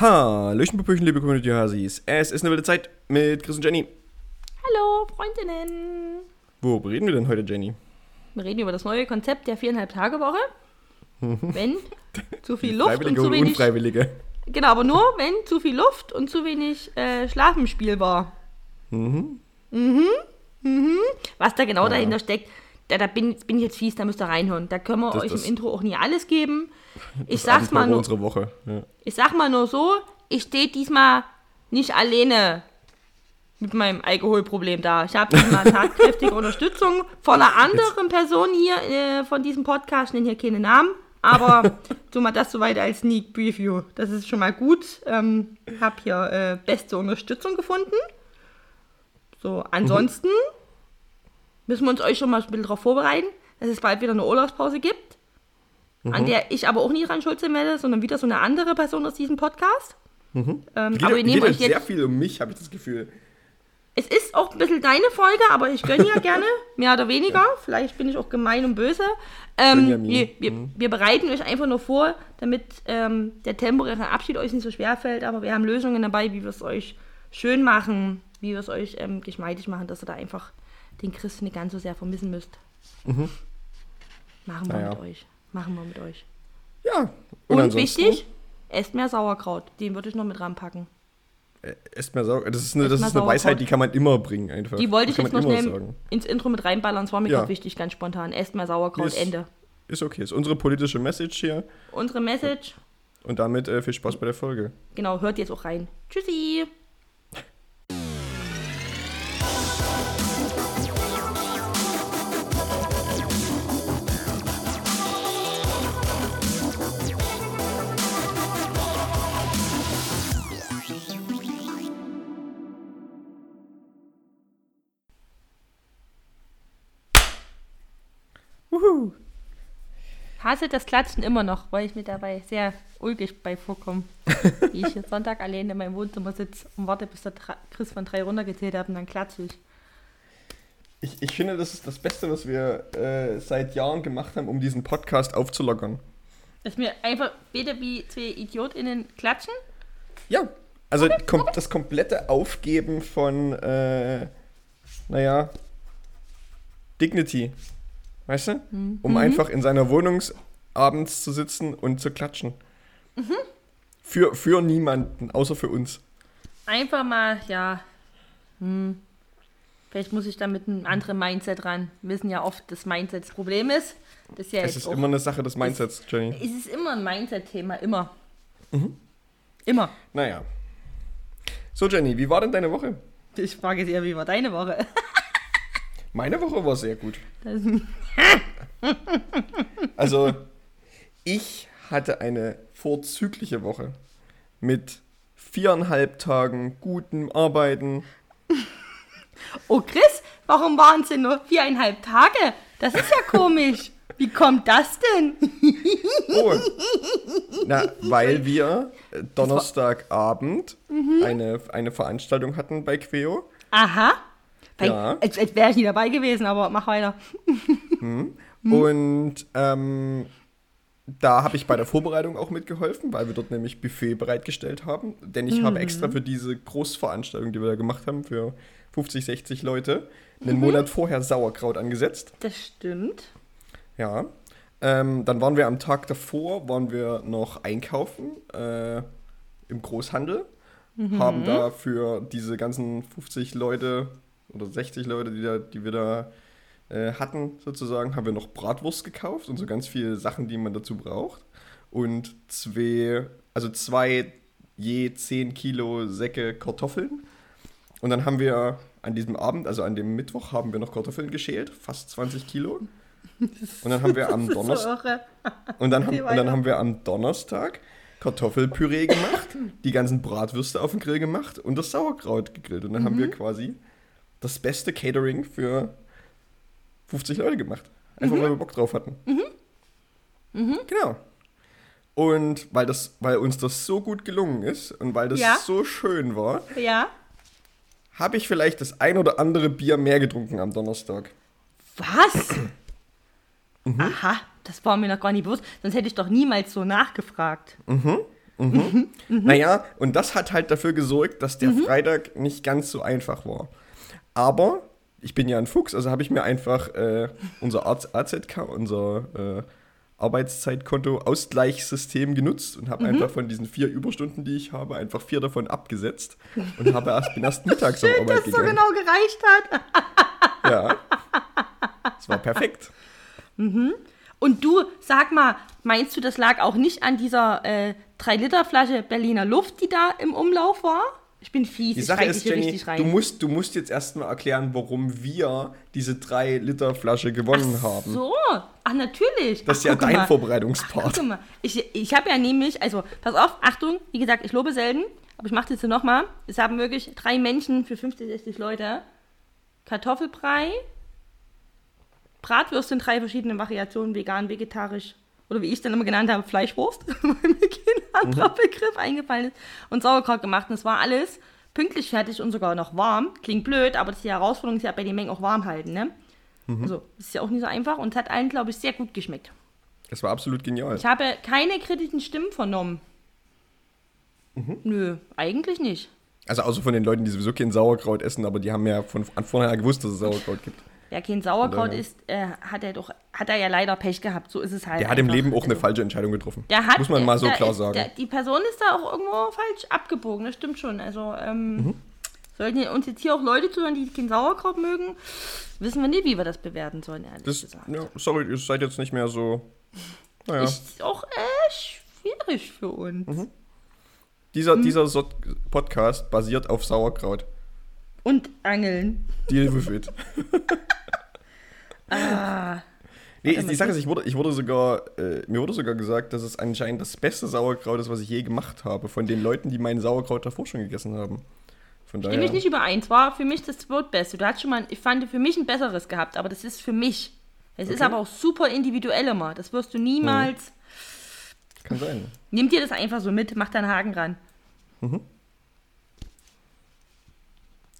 Hallöchen, Popöchen, liebe Community Hasis. Es ist eine wilde Zeit mit Chris und Jenny. Hallo, Freundinnen. Worüber reden wir denn heute, Jenny? Wir reden über das neue Konzept der viereinhalb Tage Woche. Wenn zu viel Luft und zu wenig. Unfreiwillige. Genau, aber nur wenn zu viel Luft und zu wenig äh, Schlaf im Spiel war. Mhm. Mhm. Was da genau Ja. dahinter steckt, da, da bin, bin ich jetzt fies, da müsst ihr reinhören. Da können wir Das- euch das- im Intro auch nie alles geben. Ich Das sag's mal nur, unsere Woche. Ja. ich sag mal nur so, ich stehe diesmal nicht alleine mit meinem Alkoholproblem da. Ich habe diesmal tatkräftige Unterstützung von einer anderen Person hier äh, von diesem Podcast, ich nenne hier keine Namen, aber so mal das soweit als Sneak Preview. Das ist schon mal gut. Ähm, habe hier äh, beste Unterstützung gefunden. So, ansonsten müssen wir uns euch schon mal ein bisschen darauf vorbereiten, dass es bald wieder eine Urlaubspause gibt an der ich aber auch nie dran schuld sein werde, sondern wieder so eine andere Person aus diesem Podcast. Ähm, Geht, aber wir nehmen euch jetzt sehr viel um mich, habe ich das Gefühl. Es ist auch ein bisschen deine Folge, aber ich gönne ja gerne, mehr oder weniger. Vielleicht bin ich auch gemein und böse. Ähm, wir, wir, wir bereiten euch einfach nur vor, damit ähm, der temporäre Abschied euch nicht so schwer fällt, aber wir haben Lösungen dabei, wie wir es euch schön machen, wie wir es euch ähm, geschmeidig machen, dass ihr da einfach den Chris nicht ganz so sehr vermissen müsst. Machen wir Naja. mit euch. Machen wir mit euch. Ja. Und, ansonsten, wichtig, esst mehr Sauerkraut. Den würde ich noch mit ranpacken. äh, Esst mehr Sauer. Das ist eine, das ist eine Weisheit, Sauerkraut. die kann man immer bringen, einfach. Die wollte ich jetzt noch schnell sagen. ins Intro mit reinballern. Es war mir Ja. gerade wichtig, ganz spontan. Esst mehr Sauerkraut, Ist- Ende. Ist okay. Ist unsere politische Message hier. Unsere Message, Und damit äh, viel Spaß bei der Folge. genau, hört jetzt auch rein. Tschüssi. Hasse das Klatschen immer noch, weil ich mir dabei sehr ulkig bei vorkomme. Wie ich jetzt Sonntag allein in meinem Wohnzimmer sitze und warte, bis der Chris von drei runtergezählt hat und dann klatsche ich. Ich, ich finde, das ist das Beste, was wir äh, seit Jahren gemacht haben, um diesen Podcast aufzulockern. Dass mir einfach beide wie zwei IdiotInnen klatschen. Ja, also kom das komplette Aufgeben von, äh, naja, Dignity. Weißt du? Um einfach in seiner Wohnung abends zu sitzen und zu klatschen. Für, für niemanden, außer für uns. Einfach mal, ja. Hm. Vielleicht muss ich da mit einem anderen Mindset ran. Wir wissen ja oft, dass Mindset das Problem ist. Das ist ja Es ist immer eine Sache des Mindsets, Jenny. es ist immer ein Mindset-Thema, immer. Immer. Naja. So, Jenny, wie war denn deine Woche? Ich frage eher, wie war deine Woche? Meine Woche war sehr gut. Das, Also, ich hatte eine vorzügliche Woche mit viereinhalb Tagen gutem Arbeiten. oh, Chris, warum waren es denn nur viereinhalb Tage? Das ist ja komisch. Wie kommt das denn? Oh. Na, weil wir äh, Donnerstagabend eine, eine Veranstaltung hatten bei Queo. Aha. Ja. Als, als wäre ich nie dabei gewesen, aber mach weiter. Und ähm, da habe ich bei der Vorbereitung auch mitgeholfen, weil wir dort nämlich Buffet bereitgestellt haben. Denn ich habe extra für diese Großveranstaltung, die wir da gemacht haben, für 50, 60 Leute, einen Monat vorher Sauerkraut angesetzt. Das stimmt. Ja. Ähm, dann waren wir am Tag davor, waren wir noch einkaufen äh, im Großhandel. Haben da für diese ganzen 50 Leute oder 60 Leute, die, da, die wir da äh, hatten, sozusagen, haben wir noch Bratwurst gekauft und so ganz viele Sachen, die man dazu braucht. Und zwei, also zwei je 10 Kilo Säcke Kartoffeln. Und dann haben wir an diesem Abend, also an dem Mittwoch, haben wir noch Kartoffeln geschält, fast 20 Kilo. Und dann haben wir am Donnerstag. Und dann, haben, und dann haben wir am Donnerstag Kartoffelpüree gemacht, die ganzen Bratwürste auf den Grill gemacht und das Sauerkraut gegrillt. Und dann haben Mhm. wir quasi das beste Catering für 50 Leute gemacht. Einfach Mhm. weil wir Bock drauf hatten. Genau. Und weil, das, weil uns das so gut gelungen ist und weil das Ja. so schön war, Ja. habe ich vielleicht das ein oder andere Bier mehr getrunken am Donnerstag. Was? Mhm. Aha, das war mir noch gar nicht bewusst. Sonst hätte ich doch niemals so nachgefragt. Mhm. Naja, und das hat halt dafür gesorgt, dass der Freitag nicht ganz so einfach war. Aber ich bin ja ein Fuchs, also habe ich mir einfach äh, unser AZK, unser äh, Arbeitszeitkonto-Ausgleichssystem genutzt und habe einfach von diesen vier Überstunden, die ich habe, einfach vier davon abgesetzt und habe erst, bin erst mittags Schön, Arbeit dass es so gegangen. genau gereicht hat. Ja. Es war perfekt. Und du, sag mal, meinst du, das lag auch nicht an dieser äh, 3-Liter-Flasche Berliner Luft, die da im Umlauf war? Ich bin fies, Die ich Sache reite ist, dich hier Jenny, richtig rein. du musst, du musst jetzt erstmal erklären, warum wir diese 3-Liter-Flasche gewonnen haben. So, ach natürlich. Das ist Ach, ja guck dein mal. Vorbereitungspart. Guck mal, ich, ich habe ja nämlich, also pass auf, Achtung, wie gesagt, ich lobe selten, aber ich mache das jetzt nochmal. Es haben wirklich drei Menschen für 50, 60 Leute Kartoffelbrei, Bratwürste in drei verschiedenen Variationen, vegan, vegetarisch oder wie ich es dann immer genannt habe, Fleischwurst, weil mir kein anderer Begriff eingefallen ist, und Sauerkraut gemacht. Und es war alles pünktlich fertig und sogar noch warm. Klingt blöd, aber das ist die Herausforderung, ist ja bei den Mengen auch warm halten. Ne? Also, das ist ja auch nicht so einfach und es hat allen, glaube ich, sehr gut geschmeckt. Das war absolut genial. Ich habe keine kritischen Stimmen vernommen. Nö, eigentlich nicht. Also außer von den Leuten, die sowieso kein Sauerkraut essen, aber die haben ja von vornherein gewusst, dass es Sauerkraut gibt. Wer kein Sauerkraut isst, äh, hat er doch, hat er ja leider Pech gehabt. So ist es halt. Der hat im einfach. Leben auch eine Also, falsche Entscheidung getroffen. Der hat, Muss man mal so der klar ist, sagen. Der, die Person ist da auch irgendwo falsch abgebogen, das stimmt schon. Also, ähm, sollten uns jetzt hier auch Leute zuhören, die kein Sauerkraut mögen, wissen wir nicht, wie wir das bewerten sollen, ehrlich das, gesagt. ja, sorry, ihr seid jetzt nicht mehr so. Naja. Ist auch äh, schwierig für uns. Mhm. Dieser, Mhm. dieser so Podcast basiert auf Sauerkraut. Und Angeln. Deal with it. Ah, Nee, mal, die Sache ist, ich wurde, ich wurde sogar, äh, mir wurde sogar gesagt, dass es anscheinend das beste Sauerkraut ist, was ich je gemacht habe, von den Leuten, die meinen Sauerkraut davor schon gegessen haben. Von daher. Stimme ich nicht überein. Es war für mich das zweitbeste. Du hast schon mal, ich fand für mich ein besseres gehabt, aber das ist für mich. Es ist Okay. aber auch super individuell immer. Das wirst du niemals. Kann sein. Nimm dir das einfach so mit, mach da einen Haken ran.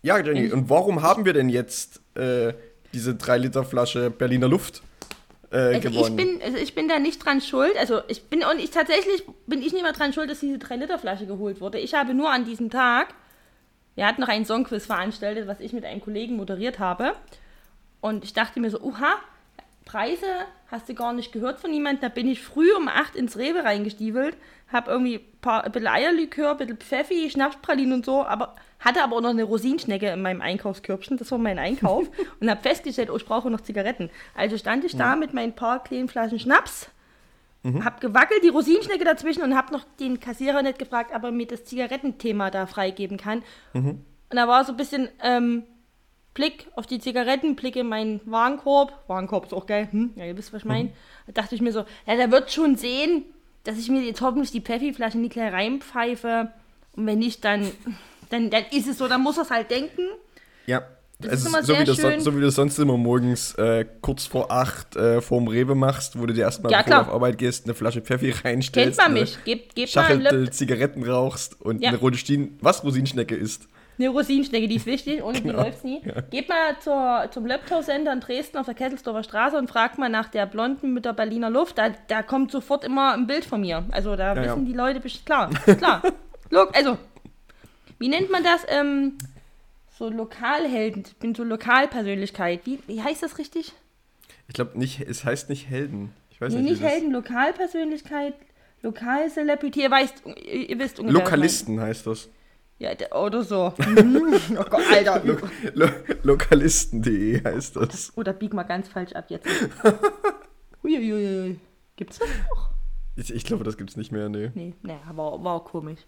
Ja, Jenny, und warum haben wir denn jetzt äh, diese 3-Liter-Flasche Berliner Luft äh, Also ich gewonnen? bin, also ich bin da nicht dran schuld. Also ich bin und ich tatsächlich bin ich nicht mehr dran schuld, dass diese 3-Liter-Flasche geholt wurde. Ich habe nur an diesem Tag, wir hatten noch einen Songquiz veranstaltet, was ich mit einem Kollegen moderiert habe. Und ich dachte mir so, uha, Preise hast du gar nicht gehört von jemandem. Da bin ich früh um 8 ins Rewe reingestiefelt, habe irgendwie ein, paar, ein bisschen Eierlikör, ein bisschen Pfeffi, Schnapspralinen und so, aber hatte aber auch noch eine Rosinschnecke in meinem Einkaufskörbchen. Das war mein Einkauf. und habe festgestellt, oh, ich brauche noch Zigaretten. Also stand ich da mit meinen paar kleinen Flaschen Schnaps, hab gewackelt, die Rosinschnecke dazwischen und hab noch den Kassierer nicht gefragt, ob er mir das Zigarettenthema da freigeben kann. Und da war so ein bisschen ähm, Blick auf die Zigaretten, Blick in meinen Warenkorb. Warenkorb ist auch geil, hm? ja, ihr wisst, was ich meine. Da dachte ich mir so, ja, der wird schon sehen, dass ich mir jetzt hoffentlich die Pfeffi-Flasche nicht gleich reinpfeife. Und wenn nicht, dann, dann, dann ist es so, dann muss er es halt denken. ja. Das Es ist ist immer so, sehr wie das, so wie du sonst immer morgens äh, kurz vor acht äh, vorm Rewe machst, wo du dir erstmal, Ja, bevor auf Arbeit gehst, eine Flasche Pfeffi reinstellst. Kennt man mich. Gebt, gebt Schachtel. Zigaretten rauchst und Ja. eine rote Rosinschnecke isst. Eine Rosinschnecke, die ist wichtig, ohne die Genau. läuft's nie. Geht mal zur, zum Laptop-Sender in Dresden auf der Kesselsdorfer Straße und fragt mal nach der Blonden mit der Berliner Luft. Da, da kommt sofort immer ein Bild von mir. Also da Ja, ja. wissen die Leute bestimmt, klar, klar. Look, also, wie nennt man das? Ähm, so Lokalhelden. Ich bin so Lokalpersönlichkeit. Wie, wie heißt das richtig? Ich glaube nicht, es heißt nicht Helden. Ich weiß Nee, nicht. nicht Helden, Lokalpersönlichkeit, Lokalcelebrity. Ihr weißt, ihr, wisst ungefähr. Lokalisten heißt das. Ja, oder so. Mhm. oh Gott, Alter. Lo Lo Lokalisten.de heißt das. Oder bieg mal ganz falsch ab jetzt. Uiuiui. Gibt's das noch? Ich, ich glaube, das gibt's nicht mehr, nee. Nee, naja, war, war komisch.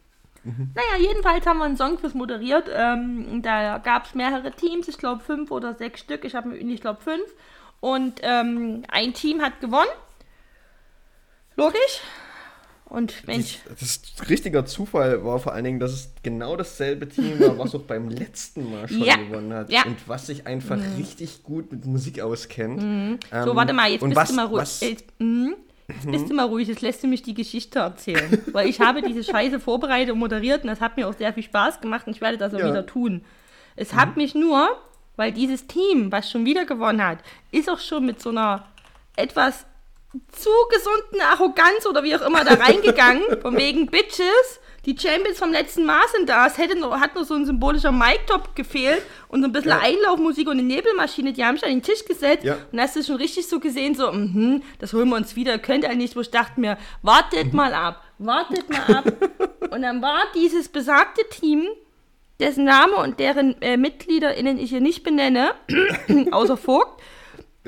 Naja, jedenfalls haben wir einen Songquiz moderiert. Ähm, da gab es mehrere Teams, ich glaube fünf oder sechs Stück. Ich habe ich glaube fünf. Und ähm, ein Team hat gewonnen. Logisch. Und Mensch, Das ist richtiger Zufall war vor allen Dingen, dass es genau dasselbe Team war, was auch beim letzten Mal schon Ja, gewonnen hat. ja. Und was sich einfach richtig gut mit Musik auskennt. Ähm, so warte mal, jetzt bist was, du mal ruhig. was, Jetzt, mhm. jetzt bist du mal ruhig, jetzt lässt du mich die Geschichte erzählen. Weil ich habe diese Scheiße vorbereitet und moderiert und das hat mir auch sehr viel Spaß gemacht und ich werde das auch Ja. wieder tun. Es hat mich nur, weil dieses Team, was schon wieder gewonnen hat, ist auch schon mit so einer etwas zugesunden Arroganz oder wie auch immer da reingegangen, von wegen Bitches. Die Champions vom letzten Mal sind da. Es hätte nur, hat nur so ein symbolischer Mic-Top gefehlt und so ein bisschen Ja. Einlaufmusik und eine Nebelmaschine. Die haben sich an den Tisch gesetzt Ja. und hast du schon richtig so gesehen, so, mhm, das holen wir uns wieder. Könnt ihr nicht, wo ich dachte mir, wartet mal ab, wartet mal ab. und dann war dieses besagte Team, dessen Name und deren äh, MitgliederInnen ich hier nicht benenne, außer Vogt,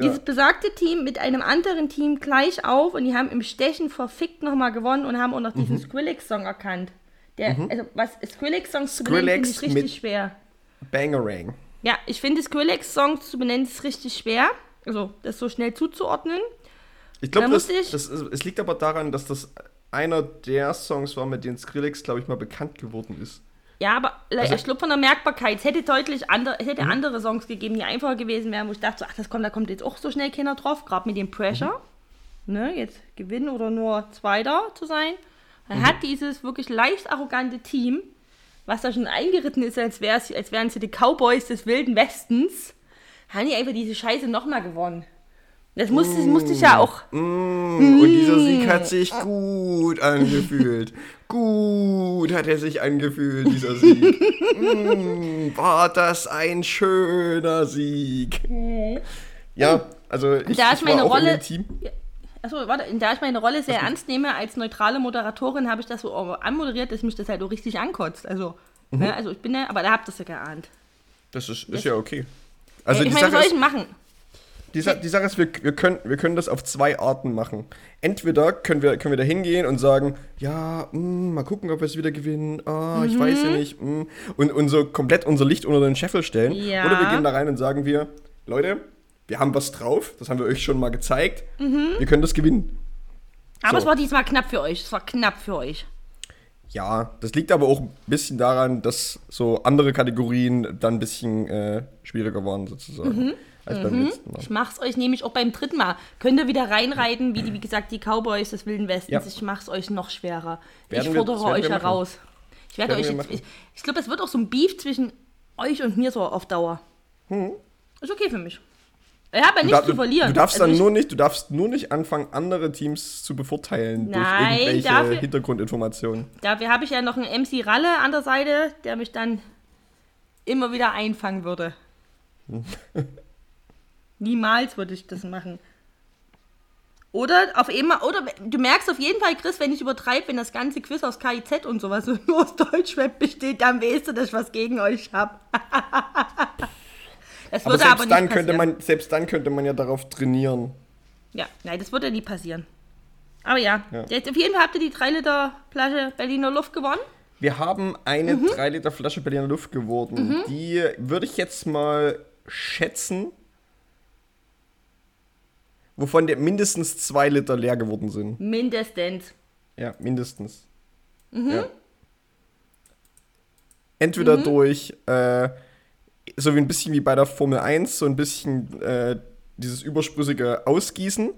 dieses besagte Team mit einem anderen Team gleich auf und die haben im Stechen verfickt nochmal gewonnen und haben auch noch Mhm. diesen Skrillex-Song erkannt. Der, also was Skrillex-Songs zu benennen, finde Skrillex ich richtig schwer. Bangerang. Ja, ich finde Skrillex-Songs zu benennen ist richtig schwer. Also, das so schnell zuzuordnen. Ich glaube, Da das, ich- das, es liegt aber daran, dass das einer der Songs war, mit denen Skrillex, glaube ich, mal bekannt geworden ist. Ja, aber Also- ich glaube von der Merkbarkeit, es hätte deutlich andere, es Mhm. hätte andere Songs gegeben, die einfacher gewesen wären, wo ich dachte, so, ach, das kommt, da kommt jetzt auch so schnell keiner drauf, gerade mit dem Pressure. Mhm. Ne, jetzt gewinnen oder nur Zweiter zu sein. Dann Mhm. hat dieses wirklich leicht arrogante Team, was da schon eingeritten ist, als, wär's, als wären sie die Cowboys des Wilden Westens, haben die einfach diese Scheiße nochmal gewonnen. Das musste, das musste ich ja auch. Mm, Und dieser Sieg hat sich gut angefühlt. gut hat er sich angefühlt, dieser Sieg. mm, war das ein schöner Sieg. Ja, also ich, da ich meine war auch in Rolle- dem Team. Achso, warte, da ich meine Rolle sehr ernst nehme als neutrale Moderatorin, habe ich das so anmoderiert, dass mich das halt auch richtig ankotzt. Also, Mhm. ne, also ich bin ja, aber da habt ihr es ja geahnt. Das ist, ist ja okay. Also Äh, ich meine, was soll ich machen? Die, Sa die Sache ist, wir, wir, können, wir können das auf zwei Arten machen. Entweder können wir, können wir da hingehen und sagen, ja, mm, mal gucken, ob wir es wieder gewinnen. Ah, ich weiß ja Mhm. nicht. Mm, und, und so komplett unser Licht unter den Scheffel stellen. Ja. Oder wir gehen da rein und sagen wir, Leute, wir haben was drauf. Das haben wir euch schon mal gezeigt. Wir können das gewinnen. Aber So. es war diesmal knapp für euch. Es war knapp für euch. Ja, das liegt aber auch ein bisschen daran, dass so andere Kategorien dann ein bisschen äh, schwieriger waren sozusagen. Als beim letzten Mal. Ich mach's euch nämlich auch beim dritten Mal. Könnt ihr wieder reinreiten, wie die, wie gesagt, die Cowboys des Wilden Westens. Ja. Ich mach's euch noch schwerer. Werden ich fordere euch heraus. Ich werde euch jetzt, ich, ich glaube, es wird auch so ein Beef zwischen euch und mir so auf Dauer. Hm. Ist okay für mich. Ich habe ja nichts zu verlieren. du darfst Also dann nur nicht, du darfst nur nicht anfangen, andere Teams zu bevorteilen Nein, durch irgendwelche dafür- Hintergrundinformationen. Dafür habe ich ja noch einen MC Ralle an der Seite, der mich dann immer wieder einfangen würde. Niemals würde ich das machen. Oder auf einmal, oder du merkst auf jeden Fall, Chris, wenn ich übertreibe, wenn das ganze Quiz aus KIZ und sowas nur aus Deutschweb besteht, dann weißt du, dass ich was gegen euch habe. das Aber würde selbst aber nicht dann passieren. könnte man, selbst dann könnte man ja darauf trainieren. Ja, nein, das würde nie passieren. Aber ja, Ja. jetzt auf jeden Fall habt ihr die 3 Liter Flasche Berliner Luft gewonnen. Wir haben eine Mhm. 3 Liter Flasche Berliner Luft geworden. Die würde ich jetzt mal schätzen, wovon der mindestens 2 Liter leer geworden sind. Mindestens. Ja, mindestens. Mhm. Ja. Entweder durch, äh, so wie ein bisschen wie bei der Formel 1, so ein bisschen äh, dieses übersprüssige Ausgießen.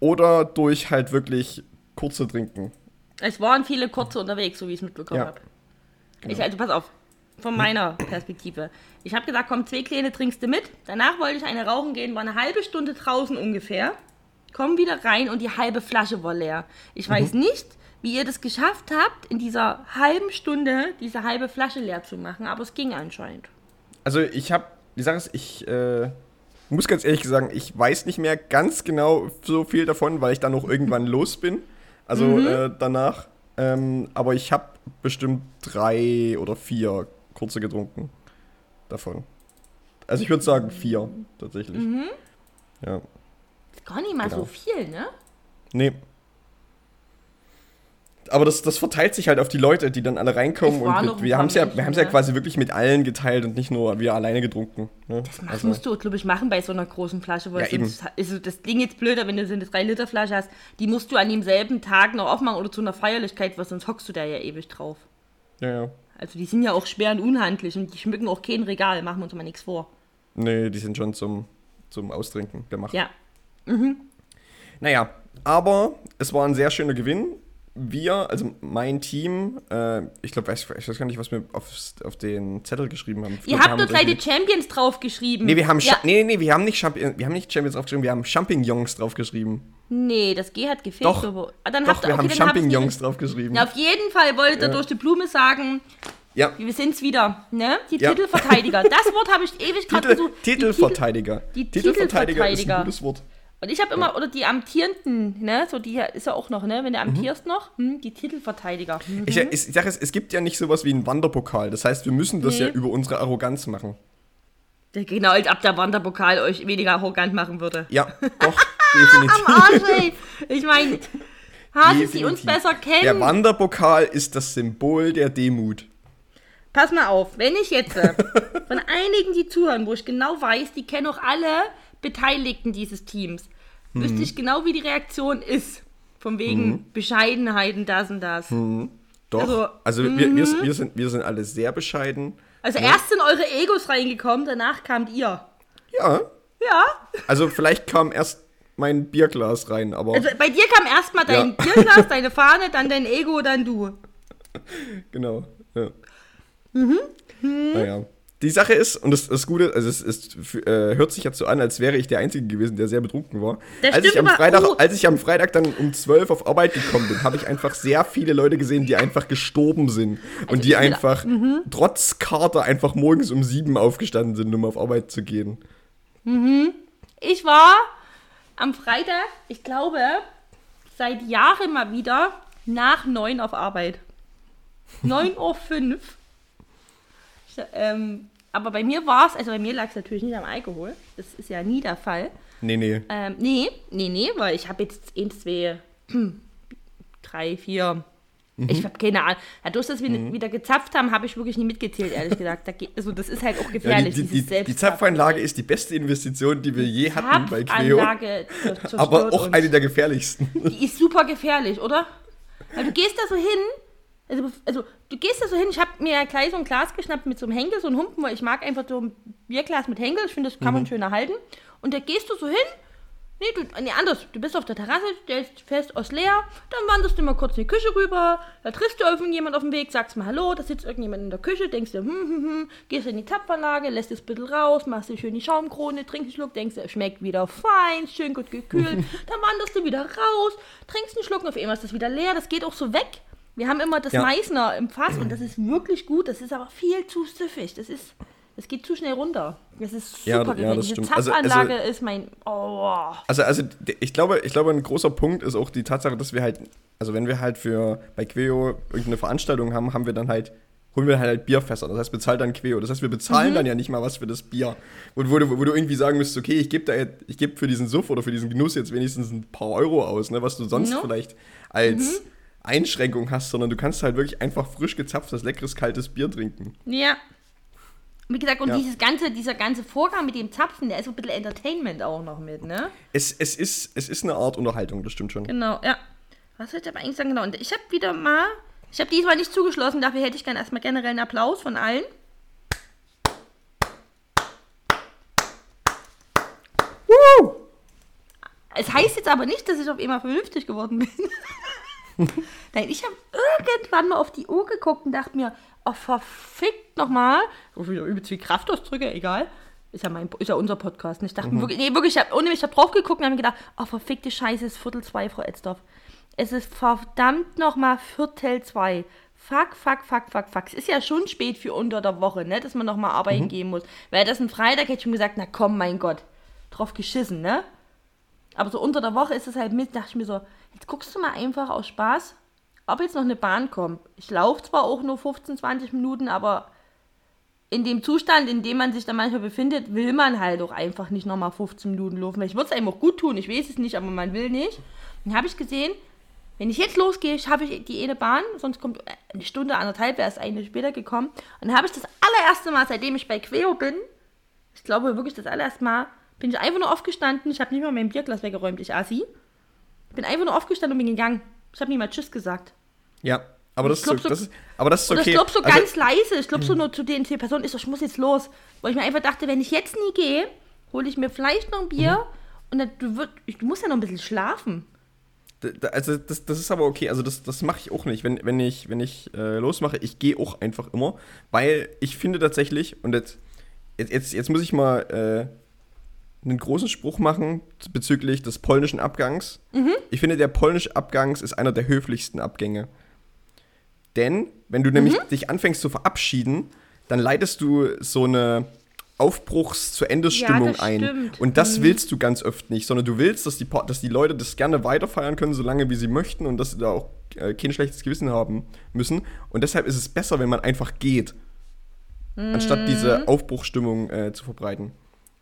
Oder durch halt wirklich kurze Trinken. Es waren viele kurze unterwegs, so wie ich es mitbekommen Ja. habe. Ich, also pass auf, von meiner Perspektive. Ich habe gesagt, komm, zwei Kleine trinkst du mit. Danach wollte ich eine rauchen gehen, war eine halbe Stunde draußen ungefähr. Komm wieder rein und die halbe Flasche war leer. Ich weiß nicht, wie ihr das geschafft habt, in dieser halben Stunde diese halbe Flasche leer zu machen, aber es ging anscheinend. Also ich habe, die Sache ist, ich äh, muss ganz ehrlich sagen, ich weiß nicht mehr ganz genau so viel davon, weil ich dann noch irgendwann los bin. Also Mhm. äh, danach. Ähm, aber ich habe bestimmt drei oder vier kurze getrunken davon. Also ich würde sagen vier tatsächlich. Mhm. Ja. Ist gar nicht mal Genau. so viel, ne? Nee. Aber das, das verteilt sich halt auf die Leute, die dann alle reinkommen. Und mit, wir haben es ja, wir haben's ja ja. quasi wirklich mit allen geteilt und nicht nur wir alleine getrunken. Ne? Das mach- Also- musst du, glaube ich, machen bei so einer großen Flasche. Weil Ja, eben. sonst ist so das Ding jetzt blöder, wenn du so eine 3-Liter-Flasche hast. Die musst du an demselben Tag noch aufmachen oder zu einer Feierlichkeit, weil sonst hockst du da ja ewig drauf. Ja, ja. Also die sind ja auch schwer und unhandlich und die schmücken auch kein Regal, machen wir uns mal nichts vor. Nee, die sind schon zum, zum Austrinken gemacht. Ja. Naja, aber es war ein sehr schöner Gewinn. Wir, also mein Team, äh, ich glaube, ich, ich weiß gar nicht, was wir auf, auf den Zettel geschrieben haben. Ihr wir habt doch gleich die Champions draufgeschrieben. Nee, wir haben, ja. Nee, nee, wir haben nicht, Champion, wir haben nicht Champions draufgeschrieben, wir haben Champignons draufgeschrieben. Nee, das G hat gefehlt. Doch, aber- Ah, dann Doch, habt wir okay, haben dann Champignons draufgeschrieben. Ja, auf jeden Fall wolltet ihr Ja. durch die Blume sagen, Ja, wir sind's wieder, ne? Die Ja. Titelverteidiger. Das Wort habe ich ewig gerade gesucht. Die Titelverteidiger. die Titelverteidiger ist Titelverteidiger. ein gutes Wort. Und ich habe immer, oder die Amtierenden, ne? So, die ist ja auch noch, ne? Wenn Mhm. du amtierst noch, hm, die Titelverteidiger. Hm. Ich, ich, ich sage es, es gibt ja nicht sowas wie einen Wanderpokal. Das heißt, wir müssen das Nee. ja über unsere Arroganz machen. Genau, als ob der Wanderpokal euch weniger arrogant machen würde. Ja, doch, definitiv. Arsch, ey. Ich meine, Hasen, die uns besser kennen. Der Wanderpokal ist das Symbol der Demut. Pass mal auf, wenn ich jetzt äh, von einigen, die zuhören, wo ich genau weiß, die kennen auch alle Beteiligten dieses Teams, wüsste ich genau, wie die Reaktion ist. Von wegen Bescheidenheiten, das und das. Doch. Also, Also, wir, wir, wir, sind, wir sind alle sehr bescheiden. Also erst sind eure Egos reingekommen, danach kamt ihr. Ja. Ja. Also vielleicht kam erst mein Bierglas rein, aber Also bei dir kam erstmal dein Ja. Bierglas, deine Fahne, dann dein Ego, dann du. genau. Ja. Mhm. Naja. Die Sache ist, und das, das Gute, also es, es äh, hört sich jetzt so an, als wäre ich der Einzige gewesen, der sehr betrunken war. Das als, ich am Freitag, oh. als ich am Freitag dann um 12 auf Arbeit gekommen bin, habe ich einfach sehr viele Leute gesehen, die einfach gestorben sind. und die einfach trotz Kater einfach morgens um 7 aufgestanden sind, um auf Arbeit zu gehen. Ich war am Freitag, ich glaube, seit Jahren mal wieder nach neun auf Arbeit. 9.05 Uhr. Ähm, aber bei mir war es, also bei mir lag es natürlich nicht am Alkohol. Das ist ja nie der Fall. Nee, nee. Ähm, nee, nee, nee, weil ich habe jetzt eins, zwei, drei, vier. Ich habe keine Ahnung. Dadurch, dass wir wieder gezapft haben, habe ich wirklich nie mitgezählt, ehrlich gesagt. Da geht, also das ist halt auch Ja, gefährlich. die, die, die, die. Zapfanlage ist die beste Investition, die wir je hatten bei zerstört Aber auch uns. eine der gefährlichsten. Die ist super gefährlich, oder? Weil du gehst da so hin, also, also du gehst da so hin, ich habe mir gleich so ein Glas geschnappt mit so einem Henkel, so ein Humpen, weil ich mag einfach so ein Bierglas mit Henkel, ich finde, das kann Mhm. man schön erhalten. Und da gehst du so hin, nee, du, nee, anders, du bist auf der Terrasse, stellst fest, aus leer, dann wanderst du mal kurz in die Küche rüber, da triffst du irgendjemand auf dem Weg, sagst mal Hallo, da sitzt irgendjemand in der Küche, denkst dir, hm, hm, hm, gehst in die Zapfanlage, lässt das bisschen raus, machst dir schön die Schaumkrone, trinkst einen Schluck, denkst dir, schmeckt wieder fein, schön gut gekühlt, dann wanderst du wieder raus, trinkst einen Schluck und auf einmal ist das wieder leer, das geht auch so weg. Wir haben immer das Ja. Meißner im Fass und das ist wirklich gut, das ist aber viel zu süffig, das ist, das geht zu schnell runter. Das ist super Ja, ja, Diese stimmt. Also- Zapfanlage also- ist mein, oh, Also, also ich glaube, ich glaube, ein großer Punkt ist auch die Tatsache, dass wir halt, also wenn wir halt für bei Queo irgendeine Veranstaltung haben, haben wir dann halt, holen wir halt Bierfässer. Das heißt, bezahlt dann Queo. Das heißt, wir bezahlen Mhm. dann ja nicht mal was für das Bier. Und wo, du, wo du irgendwie sagen müsstest, okay, ich gebe ich gebe für diesen Suff oder für diesen Genuss jetzt wenigstens ein paar Euro aus, ne, was du sonst No. vielleicht als Einschränkung hast, sondern du kannst halt wirklich einfach frisch gezapftes, leckeres, kaltes Bier trinken. Ja. Wie gesagt, und Ja. dieses ganze, dieser ganze Vorgang mit dem Zapfen, der ist so ein bisschen Entertainment auch noch mit, ne? Es, es, ist, es ist eine Art Unterhaltung, das stimmt schon. Genau, ja. Was soll ich aber eigentlich sagen? Genau. Und ich habe wieder mal, ich habe diesmal nicht zugeschlossen, dafür hätte ich gerne erstmal generell einen Applaus von allen. Es heißt jetzt aber nicht, dass ich auf einmal vernünftig geworden bin. Nein, ich habe irgendwann mal auf die Uhr geguckt und dachte mir, oh verfickt nochmal. So wieder übelst viel Kraftausdrücke, egal. Ist ja, mein, ist ja unser Podcast. Und ich dachte mir wirklich, nee, wirklich, ich hab, ohne mich, habe drauf geguckt und habe mir gedacht, oh verfickte Scheiße, es ist Viertel zwei, Frau Etzdorf. Es ist verdammt nochmal Viertel zwei. Fuck, fuck, fuck, fuck, fuck. Es ist ja schon spät für unter der Woche, ne, dass man nochmal arbeiten gehen muss. Wäre das ein Freitag, hätte ich schon gesagt, na komm, mein Gott. Drauf geschissen, ne? Aber so unter der Woche ist es halt mit, dachte ich mir so, jetzt guckst du mal einfach aus Spaß, ob jetzt noch eine Bahn kommt. Ich laufe zwar auch nur 15, 20 Minuten, aber in dem Zustand, in dem man sich dann manchmal befindet, will man halt auch einfach nicht nochmal 15 Minuten laufen. Ich würde es einem auch gut tun, ich weiß es nicht, aber man will nicht. Dann habe ich gesehen, wenn ich jetzt losgehe, schaffe ich die eine Bahn, sonst kommt eine Stunde, anderthalb, wäre es eine später gekommen. Und dann habe ich das allererste Mal, seitdem ich bei Queo bin, ich glaube wirklich das allererste Mal, bin ich einfach nur aufgestanden. Ich habe nicht mal mein Bierglas weggeräumt, ich Assi. Ich bin einfach nur aufgestanden und bin gegangen. Ich habe nicht mal Tschüss gesagt. Ja, aber das, ist, so, das ist, aber das ist Und okay. ich glaube so Also- ganz leise. Ich glaube so nur zu den zwei Personen, ich so, ich muss jetzt los. Weil ich mir einfach dachte, wenn ich jetzt nie gehe, hole ich mir vielleicht noch ein Bier Mhm. und dann, du, wirst, du musst ja noch ein bisschen schlafen. Also das, das ist aber okay, also das, das mache ich auch nicht. Wenn, wenn ich, wenn ich äh, losmache, ich gehe auch einfach immer, weil ich finde tatsächlich, und jetzt, jetzt- jetzt, jetzt muss ich mal äh, einen großen Spruch machen bezüglich des polnischen Abgangs. Ich finde, der polnische Abgang ist einer der höflichsten Abgänge. Denn, wenn du nämlich dich anfängst zu verabschieden, dann leitest du so eine Aufbruchs-zu-Ende-Stimmung Ja, das ein. stimmt. Und das willst du ganz oft nicht, sondern du willst, dass die, dass die Leute das gerne weiterfeiern können, solange wie sie möchten und dass sie da auch äh, kein schlechtes Gewissen haben müssen. Und deshalb ist es besser, wenn man einfach geht, anstatt Mhm. diese Aufbruchsstimmung äh, zu verbreiten.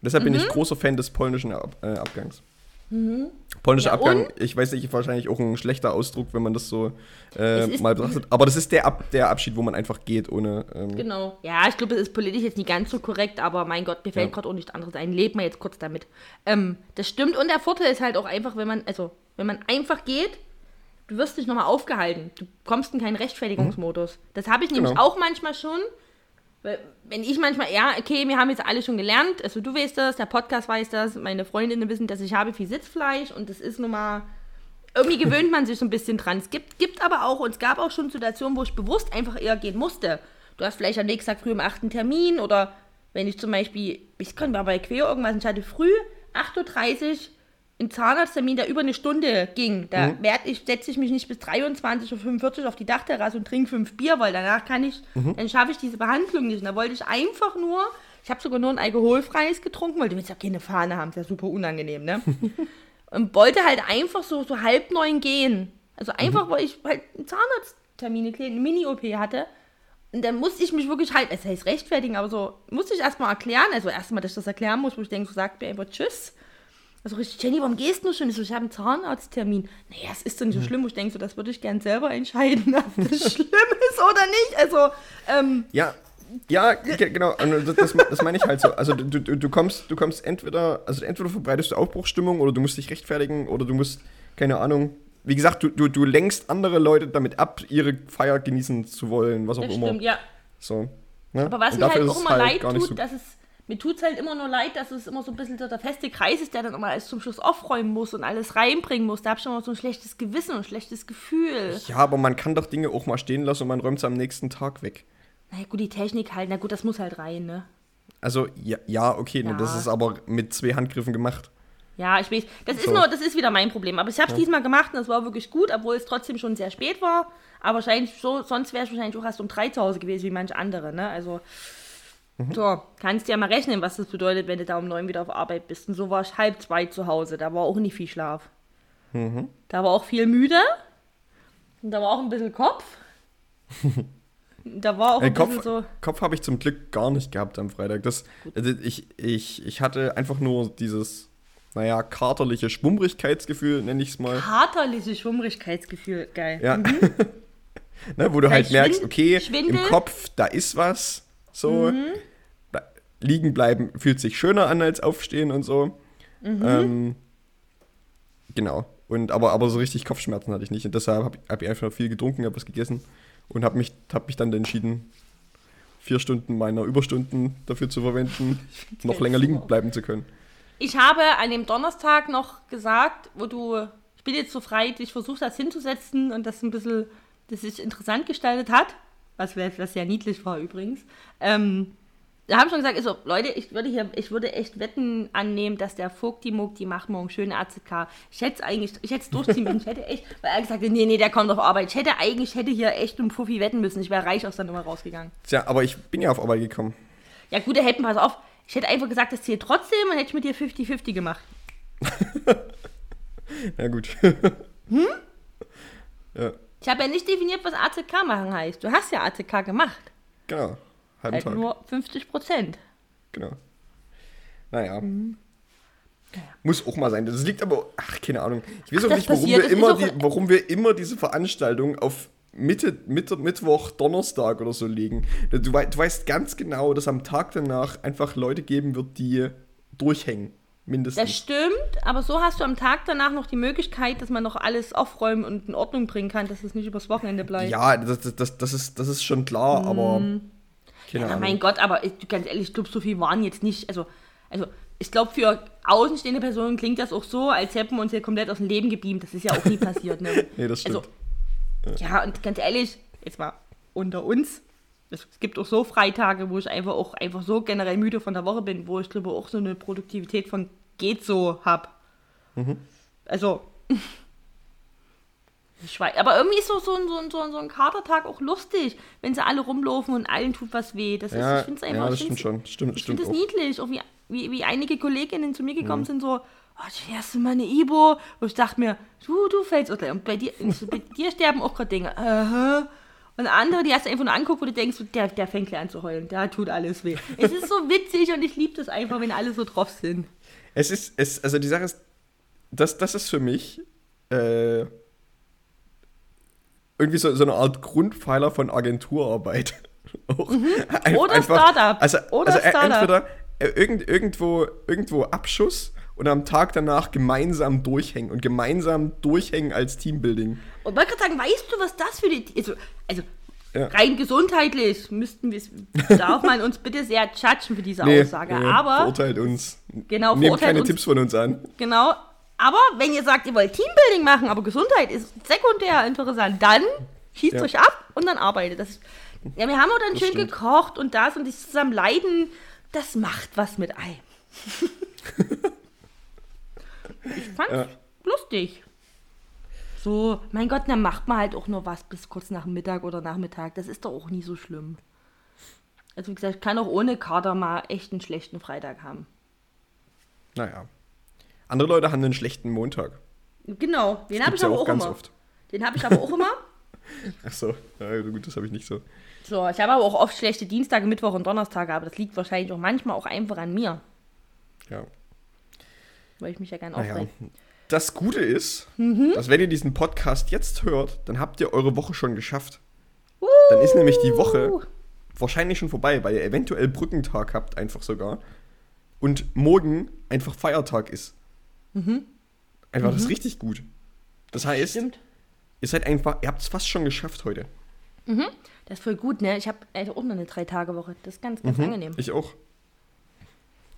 Deshalb bin ich großer Fan des polnischen Ab äh, Abgangs. Polnischer Ja, Abgang, und? ich weiß nicht, wahrscheinlich auch ein schlechter Ausdruck, wenn man das so äh, Es mal betrachtet. Aber das ist der, Ab der Abschied, wo man einfach geht, ohne. Ähm, Genau. Ja, ich glaube, das ist politisch jetzt nicht ganz so korrekt, aber mein Gott, mir fällt Ja. gerade auch nichts anderes ein. Leben wir jetzt kurz damit. Ähm, das stimmt und der Vorteil ist halt auch einfach, wenn man, also, wenn man einfach geht, du wirst nicht nochmal aufgehalten. Du kommst in keinen Rechtfertigungsmodus. Das habe ich nämlich Genau. auch manchmal schon. Wenn ich manchmal, ja, okay, wir haben jetzt alle schon gelernt, also du weißt das, der Podcast weiß das, meine Freundinnen wissen, dass ich habe viel Sitzfleisch und das ist nun mal, irgendwie gewöhnt man sich so ein bisschen dran. Es gibt, gibt aber auch, und es gab auch schon Situationen, wo ich bewusst einfach eher gehen musste. Du hast vielleicht am nächsten Tag früh um 8. einen Termin oder wenn ich zum Beispiel, ich konnte mir bei Quer irgendwas, ich hatte früh 8.30 Uhr einen Zahnarzttermin, der über eine Stunde ging. Da Mhm. ich, setze ich mich nicht bis 23.45 Uhr auf die Dachterrasse und trinke fünf Bier, weil danach kann ich, Mhm. dann schaffe ich diese Behandlung nicht. Und da wollte ich einfach nur, ich habe sogar nur ein alkoholfreies getrunken, weil du willst ja keine Fahne haben, ist ja super unangenehm, ne? und wollte halt einfach so, so halb neun gehen. Also einfach, weil ich halt einen Zahnarzttermin, eine Mini-OP hatte. Und dann musste ich mich wirklich halt, es heißt rechtfertigen, aber so musste ich erstmal erklären, also erstmal, dass ich das erklären muss, wo ich denke, so sagt mir einfach Tschüss. Also richtig, Jenny, warum gehst du schon? Ich so, ich habe einen Zahnarzttermin. Naja, es ist doch nicht so schlimm, ich denke, so, das würde ich gern selber entscheiden, ob das schlimm ist oder nicht. Also, ähm, Ja, ja, ge- genau. Das, das, das meine ich halt so. Also du, du, du kommst, du kommst entweder, also entweder verbreitest du Aufbruchsstimmung oder du musst dich rechtfertigen oder du musst, keine Ahnung. Wie gesagt, du, du, du lenkst andere Leute damit ab, ihre Feier genießen zu wollen, was auch das immer. stimmt, ja. So. Ne? Aber was Und mir halt auch immer leid gar nicht tut, so- dass es, mir tut es halt immer nur leid, dass es immer so ein bisschen so der feste Kreis ist, der dann immer alles zum Schluss aufräumen muss und alles reinbringen muss. Da hab ich schon mal so ein schlechtes Gewissen und ein schlechtes Gefühl. Ja, aber man kann doch Dinge auch mal stehen lassen und man räumt sie am nächsten Tag weg. Na ja, gut, die Technik halt, na gut, das muss halt rein, ne? Also, ja, ja okay, Ja. das ist aber mit zwei Handgriffen gemacht. Ja, ich weiß, das ist So. nur, das ist wieder mein Problem. Aber ich habe es diesmal gemacht und das war wirklich gut, obwohl es trotzdem schon sehr spät war. Aber wahrscheinlich so, sonst wäre ich wahrscheinlich auch erst um drei zu Hause gewesen, wie manche andere, ne? Also, so, kannst dir ja mal rechnen, was das bedeutet, wenn du da um neun wieder auf Arbeit bist. Und so war ich halb zwei zu Hause. Da war auch nicht viel Schlaf. Da war auch viel müde. Und da war auch ein bisschen Kopf. da war auch Äh, ein Kopf bisschen so. Kopf habe ich zum Glück gar nicht gehabt am Freitag. Das, also ich, ich, ich hatte einfach nur dieses, naja, katerliche Schwummrigkeitsgefühl, nenne ich es mal. Katerliches Schwummrigkeitsgefühl. Geil. Ja. ne, wo du halt Vielleicht merkst, okay, im Kopf, da ist was. So. Da, liegen bleiben fühlt sich schöner an als aufstehen und so. Ähm, genau. Und, aber, aber so richtig Kopfschmerzen hatte ich nicht. Und deshalb habe hab ich einfach viel getrunken, habe was gegessen und habe mich, hab mich dann entschieden, vier Stunden meiner Überstunden dafür zu verwenden, noch länger liegen bleiben zu können. Ich habe an dem Donnerstag noch gesagt, wo du, ich bin jetzt so frei, ich versuche das hinzusetzen und das ein bisschen, das sich interessant gestaltet hat, was, was sehr niedlich war übrigens. Ähm, da haben schon gesagt, also, Leute, ich würde hier, ich würde echt Wetten annehmen, dass der Vogt die Muck, die macht morgen schöne ACK. Ich hätte es eigentlich, ich hätte es durchziehen müssen. Ich hätte echt, weil er gesagt hat, nee, nee, der kommt auf Arbeit. Ich hätte eigentlich, ich hätte hier echt um Fuffi wetten müssen. Ich wäre reich aus der Nummer rausgegangen. Tja, aber ich bin ja auf Arbeit gekommen. Ja, gut, der hätten, pass auf. Ich hätte einfach gesagt, das zählt trotzdem und hätte ich mit dir 50-50 gemacht. Ja, gut. hm? Ja, Ich habe ja nicht definiert, was ACK machen heißt. Du hast ja ACK gemacht. genau. Halben Halt Tag. nur 50 Prozent. Genau. Naja. Mhm. Muss auch mal sein. Das liegt aber, ach, keine Ahnung. Ich weiß Ach, auch nicht, warum passiert. wir, Das immer die, warum wir immer diese Veranstaltung auf Mitte, Mitte, Mittwoch, Donnerstag oder so legen. Du, du weißt ganz genau, dass am Tag danach einfach Leute geben wird, die durchhängen. Mindestens. Das stimmt, aber so hast du am Tag danach noch die Möglichkeit, dass man noch alles aufräumen und in Ordnung bringen kann, dass es nicht übers Wochenende bleibt. ja, das, das, das, ist, das ist schon klar, aber. Keine Ja, mein Gott, aber ich, ganz ehrlich, ich glaube, so viel waren jetzt nicht. Also, also ich glaube, für außenstehende Personen klingt das auch so, als hätten wir uns hier komplett aus dem Leben gebeamt. Das ist ja auch nie passiert. Ne? Nee, das stimmt. Also, ja, und ganz ehrlich, jetzt mal unter uns. Es gibt auch so Freitage, wo ich einfach auch einfach so generell müde von der Woche bin, wo ich glaube auch so eine Produktivität von geht so hab. Also, ich weiß, aber irgendwie ist so, so, ein- so, ein- so, ein- so ein Katertag auch lustig, wenn sie alle rumlaufen und allen tut was weh. Das ist, ja, ich finde es einfach ja, das stimmt schon. Stimmt, ich finde es niedlich, auch wie, wie, wie einige Kolleginnen zu mir gekommen sind, so, oh, du hast mal eine Ibo, wo ich dachte mir, du, du fällst und bei dir, bei dir sterben auch gerade Dinge. Aha. Und andere, die hast du einfach nur anguckt, wo du denkst, der, der fängt gleich an zu heulen, da tut alles weh. es ist so witzig und ich liebe das einfach, wenn alle so drauf sind. Es ist, es, also die Sache ist, das, das ist für mich äh, irgendwie so, so eine Art Grundpfeiler von Agenturarbeit. Auch ein- Mhm. Oder Startup. Also, Oder also äh, Startup. entweder äh, irgend, irgendwo, irgendwo Abschuss und am Tag danach gemeinsam durchhängen und gemeinsam durchhängen als Teambuilding. Und wollte gerade sagen, weißt du, was das für die. Also, also Ja. rein gesundheitlich müssten wir darf man uns bitte sehr judgen für diese Nee, Aussage. nee, aber verurteilt uns. Genau, Nehmt keine uns. Tipps von uns an. genau. Aber wenn ihr sagt, ihr wollt Teambuilding machen, aber Gesundheit ist sekundär interessant, dann schießt Ja. euch ab und dann arbeitet. Das ja, wir haben auch dann Das schön stimmt. gekocht und das und das zusammen leiden, das macht was mit Ei. ich fand's Ja. lustig. So, mein Gott, dann macht man halt auch nur was bis kurz nach Mittag oder Nachmittag. Das ist doch auch nie so schlimm. Also wie gesagt, ich kann auch ohne Kater mal echt einen schlechten Freitag haben. Naja. Andere Leute haben einen schlechten Montag. Genau, den habe ich aber ja auch, auch ganz immer. oft. Den habe ich aber auch immer. Ach so, ja, gut, das habe ich nicht so. So, ich habe aber auch oft schlechte Dienstage, Mittwoch und Donnerstage, aber das liegt wahrscheinlich auch manchmal auch einfach an mir, Ja. Weil ich mich ja gern Naja. aufreg. Das Gute ist, Mhm. dass wenn ihr diesen Podcast jetzt hört, dann habt ihr eure Woche schon geschafft. Dann ist nämlich die Woche wahrscheinlich schon vorbei, weil ihr eventuell Brückentag habt, einfach sogar. Und morgen einfach Feiertag ist. Einfach, das ist richtig gut. Das heißt, Mhm. Stimmt. ihr seid einfach, ihr habt es fast schon geschafft heute. Das ist voll gut, ne? Ich habe auch noch eine Drei-Tage-Woche. Das ist ganz, ganz angenehm. Mhm. Ich auch.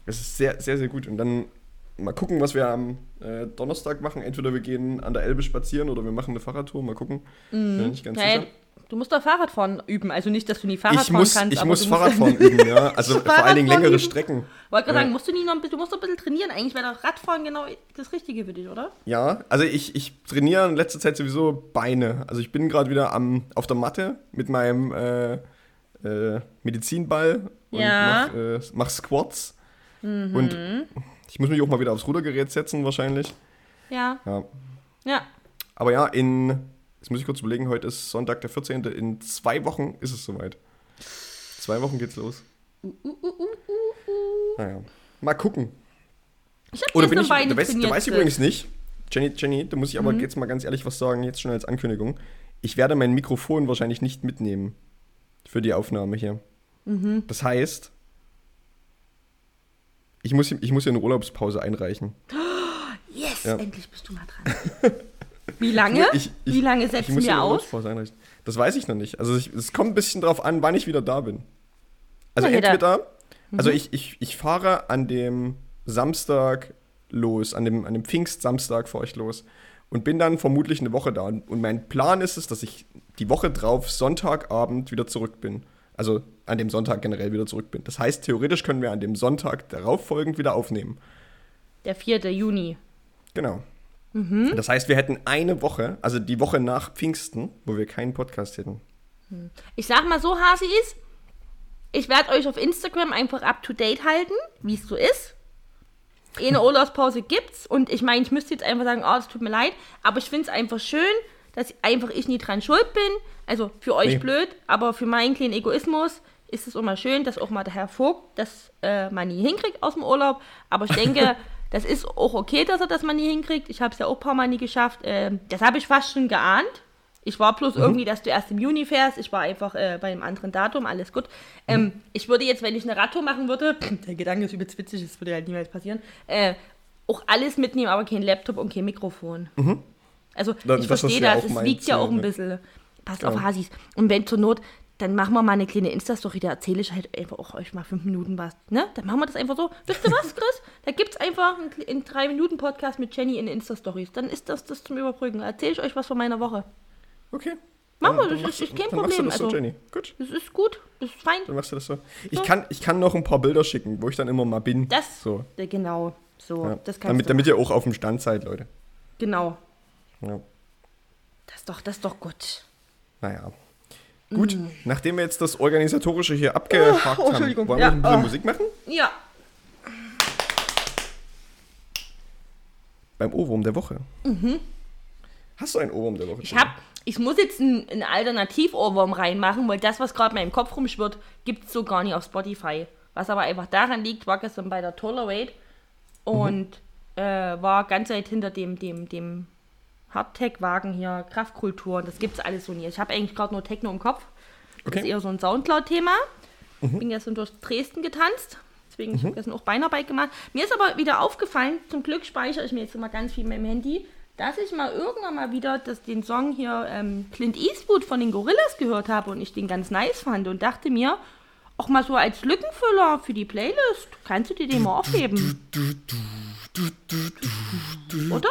Das ist sehr, sehr, sehr gut. Und dann mal gucken, was wir am äh, Donnerstag machen. Entweder wir gehen an der Elbe spazieren oder wir machen eine Fahrradtour. Mal gucken. Bin nicht ganz ja, sicher. du musst doch Fahrradfahren üben. Also nicht, dass du nie Fahrrad Ich fahren muss, kannst. ich muss Fahrradfahren üben, ja. Also vor allen Dingen längere üben? Strecken. Wollte gerade Ja. sagen, musst du, nie noch ein bisschen, du musst doch ein bisschen trainieren. Eigentlich wäre doch Radfahren genau das Richtige für dich, oder? Ja, also ich, ich trainiere in letzter Zeit sowieso Beine. Also ich bin gerade wieder am, auf der Matte mit meinem äh, äh, Medizinball und Ja. mach, äh, mach Squats. Mhm. Und ich muss mich auch mal wieder aufs Rudergerät setzen wahrscheinlich. Ja. Ja. Ja. Aber ja, in, jetzt muss ich kurz überlegen, heute ist Sonntag der 14. In zwei Wochen ist es soweit. Zwei Wochen geht's los. Uh, Naja. Mal gucken. Ich habe Oder bin ich, Beine du weißt, du trainiert. weißt übrigens nicht, Jenny, Jenny, da muss ich aber Mhm. jetzt mal ganz ehrlich was sagen, jetzt schon als Ankündigung. Ich werde mein Mikrofon wahrscheinlich nicht mitnehmen für die Aufnahme hier. Mhm. Das heißt, ich muss, ich muss hier eine Urlaubspause einreichen. Yes, Ja. endlich bist du mal dran. Wie lange? Ich, ich, Wie lange setzen wir aus? Einreichen. Das weiß ich noch nicht. Also es kommt ein bisschen drauf an, wann ich wieder da bin. Also jeder- entweder, also Mhm. ich, ich, ich fahre an dem Samstag los, an dem, an dem Pfingstsamstag fahre ich los und bin dann vermutlich eine Woche da. Und mein Plan ist es, dass ich die Woche drauf Sonntagabend wieder zurück bin. Also an dem Sonntag generell wieder zurück bin. Das heißt, theoretisch können wir an dem Sonntag darauf folgend wieder aufnehmen. Der 4. Juni. Genau. Mhm. Das heißt, wir hätten eine Woche, also die Woche nach Pfingsten, wo wir keinen Podcast hätten. Ich sag mal so, Hasi ist, ich werde euch auf Instagram einfach up to date halten, wie es so ist. Eine Urlaubspause gibt's und ich meine, ich müsste jetzt einfach sagen, oh, es tut mir leid, aber ich finde es einfach schön, dass einfach ich nie dran schuld bin. Also für euch Nee. blöd, aber für meinen kleinen Egoismus ist es immer schön, dass auch mal der Herr Vogt das äh, man nie hinkriegt aus dem Urlaub. Aber ich denke, das ist auch okay, dass er das mal nie hinkriegt. Ich habe es ja auch ein paar Mal nie geschafft. Ähm, das habe ich fast schon geahnt. Ich war bloß irgendwie, dass du erst im Juni fährst. Ich war einfach äh, bei einem anderen Datum, alles gut. Ähm, ich würde jetzt, wenn ich eine Radtour machen würde, der Gedanke ist übelst witzig, das würde halt niemals passieren, äh, auch alles mitnehmen, aber kein Laptop und kein Mikrofon. Also Da- ich das, verstehe das, es meinen, wiegt ja auch ein ne? bisschen. Passt Ja. auf Hasis. Und wenn zur Not, dann machen wir mal eine kleine Insta-Story, da erzähle ich halt einfach auch euch mal fünf Minuten was. Ne? Dann machen wir das einfach so. Wisst ihr was, Chris? Da gibt es einfach einen, einen drei Minuten Podcast mit Jenny in Insta-Stories. Dann ist das das zum Überbrücken. Da erzähle ich euch was von meiner Woche. Okay. Machen wir, Dann- das dann ist, kein dann machst du Problem. das so, Also, Jenny. Gut, das ist gut, das ist fein. dann machst du das so. Ich kann, ich kann noch ein paar Bilder schicken, wo ich dann immer mal bin. Das, So. genau, so, Ja. das kannst damit, du damit ihr auch auf dem Stand seid, Leute. Genau, Ja. das ist doch, das ist doch gut. Naja. Gut, nachdem wir jetzt das Organisatorische hier abgehakt. Oh, haben, Entschuldigung. wollen Ja, wir ein bisschen oh. Musik machen? Ja, Beim Ohrwurm der Woche. Hast du einen Ohrwurm der Woche? Mhm. ich hab, ich muss jetzt einen, einen Alternativ-Ohrwurm reinmachen, weil das, was gerade in meinem Kopf rumschwirrt, gibt es so gar nicht auf Spotify. Was aber einfach daran liegt, war gestern bei der Tolerate und äh, war ganz weit hinter dem, dem, dem Hardtech-Wagen hier, Kraftkultur. Und das gibt's alles so nie. Ich habe eigentlich gerade nur Techno im Kopf. Das Okay. ist eher so ein Soundcloud-Thema. Bin gestern durch Dresden getanzt. Deswegen, ich habe gestern auch Beinarbeit gemacht. Mir ist aber wieder aufgefallen, zum Glück speichere ich mir jetzt immer ganz viel mit dem Handy, dass ich mal irgendwann mal wieder das, den Song hier ähm, Clint Eastwood von den Gorillas gehört habe und ich den ganz nice fand und dachte mir, auch mal so als Lückenfüller für die Playlist, kannst du dir den mal aufheben? Oder?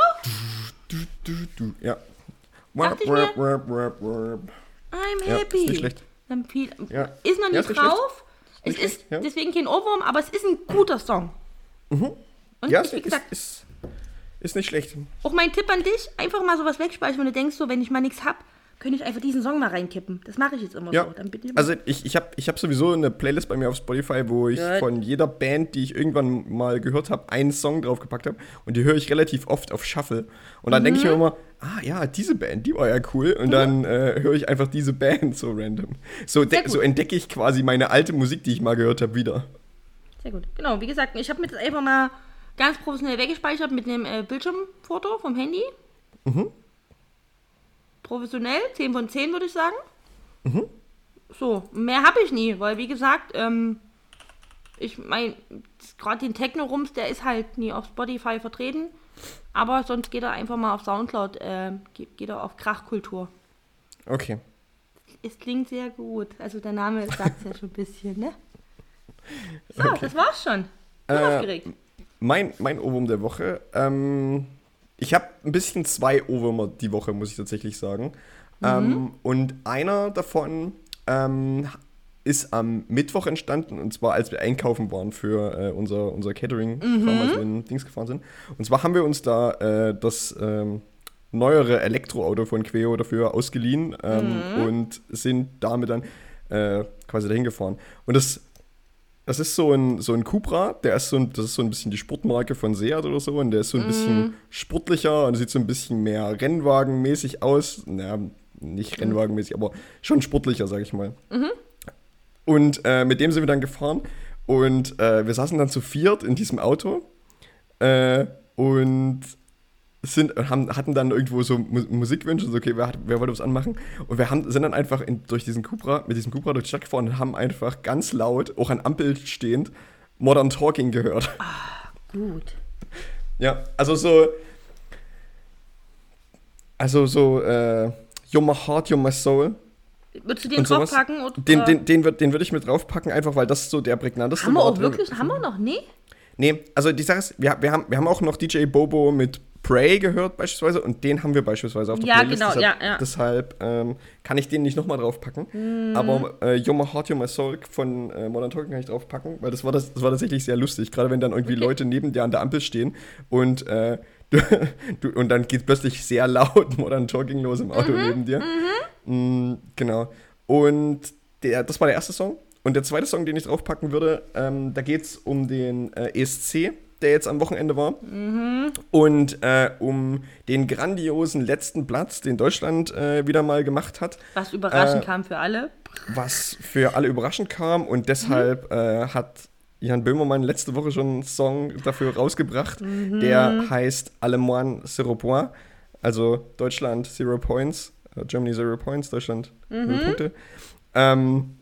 Du, du, ja. Ich Warp, warp, warp, warp. I'm Ja, happy. ist nicht schlecht. Ja. Ist noch Ja, nicht ist nicht drauf. Es Nicht ist schlecht, ja. deswegen kein Ohrwurm, aber es ist ein guter Song. Und Ja, ich, ist, wie ist, gesagt, ist, ist nicht schlecht. auch mein Tipp an dich, einfach mal sowas wegspeichern, wenn du denkst, so, wenn ich mal nichts hab, könnte ich einfach diesen Song mal reinkippen. Das mache ich jetzt immer Ja, so. Dann ich also ich, ich habe ich hab sowieso eine Playlist bei mir auf Spotify, wo ich Gut. von jeder Band, die ich irgendwann mal gehört habe, einen Song draufgepackt habe. Und die höre ich relativ oft auf Shuffle. Und dann denke ich Mhm. mir immer, ah ja, diese Band, die war ja cool. Und dann äh, höre ich einfach diese Band so random. So, so entdecke ich quasi meine alte Musik, die ich mal gehört habe, wieder. Sehr gut. Genau, wie gesagt, ich habe mir das einfach mal ganz professionell weggespeichert mit einem äh, Bildschirmfoto vom Handy. Mhm. Professionell, 10 von 10 würde ich sagen. So, mehr habe ich nie, weil wie gesagt, ähm, ich meine, gerade den Techno-Rums, der ist halt nie auf Spotify vertreten. Aber sonst geht er einfach mal auf Soundcloud, äh, geht, geht er auf Krachkultur. Okay. Es klingt sehr gut. Also der Name sagt es ja schon ein bisschen, ne? So, Okay. das war's schon. Bin Äh, aufgeregt. Mein, mein Ohrwurm der Woche. Ähm, ich habe ein bisschen zwei Ohrwürmer die Woche, muss ich tatsächlich sagen. Ähm, und einer davon ähm, ist am Mittwoch entstanden, und zwar als wir einkaufen waren für äh, unser, unser Catering, als wir in Dings gefahren sind. Und zwar haben wir uns da äh, das ähm, neuere Elektroauto von Queo dafür ausgeliehen ähm, und sind damit dann äh, quasi dahin gefahren. Und das das ist so ein, so ein Cupra, der ist so ein, das ist so ein bisschen die Sportmarke von Seat oder so und der ist so ein bisschen sportlicher und sieht so ein bisschen mehr Rennwagenmäßig aus. Naja, nicht Rennwagenmäßig, aber schon sportlicher, sag ich mal. Und äh, mit dem sind wir dann gefahren und äh, wir saßen dann zu viert in diesem Auto äh, und sind, haben, hatten dann irgendwo so Mu Musikwünsche, so, okay, wer, hat, wer wollte was anmachen? Und wir haben, sind dann einfach in, durch diesen Cupra, mit diesem Cupra durch die Stadt gefahren und haben einfach ganz laut, auch an Ampel stehend, Modern Talking gehört. Gut. Ja, also so, also so, äh, You're my heart, you're my soul. Würdest du den draufpacken? Oder? Den, den, den, würd- den würde ich mit draufpacken, einfach weil das so der prägnanteste haben wir auch wirklich? Haben wir noch? Nee? Nee, also die Sache ist, wir, wir, haben, wir haben auch noch DJ Bobo mit Prey gehört beispielsweise und den haben wir beispielsweise auf der Ja, Playlist. genau, deshalb, ja, ja. Deshalb ähm, kann ich den nicht nochmal draufpacken. Mhm. Aber äh, You're My Heart, You're My Soul von äh, Modern Talking kann ich draufpacken, weil das war, das, das war tatsächlich sehr lustig. Gerade wenn dann irgendwie Okay. Leute neben dir an der Ampel stehen und, äh, du, und dann geht plötzlich sehr laut Modern Talking los im Auto Mhm, neben dir. Mm, genau. Und der, das war der erste Song. Und der zweite Song, den ich draufpacken würde, ähm, da geht es um den äh, ESC, der jetzt am Wochenende war. Und äh, um den grandiosen letzten Platz, den Deutschland äh, wieder mal gemacht hat, Was überraschend Äh, kam für alle. was für alle überraschend kam. Und deshalb äh, hat Jan Böhmermann letzte Woche schon einen Song dafür rausgebracht, der heißt Allemagne Zero Point, also Deutschland Zero Points, äh, Germany Zero Points, Deutschland null Punkte. Ähm,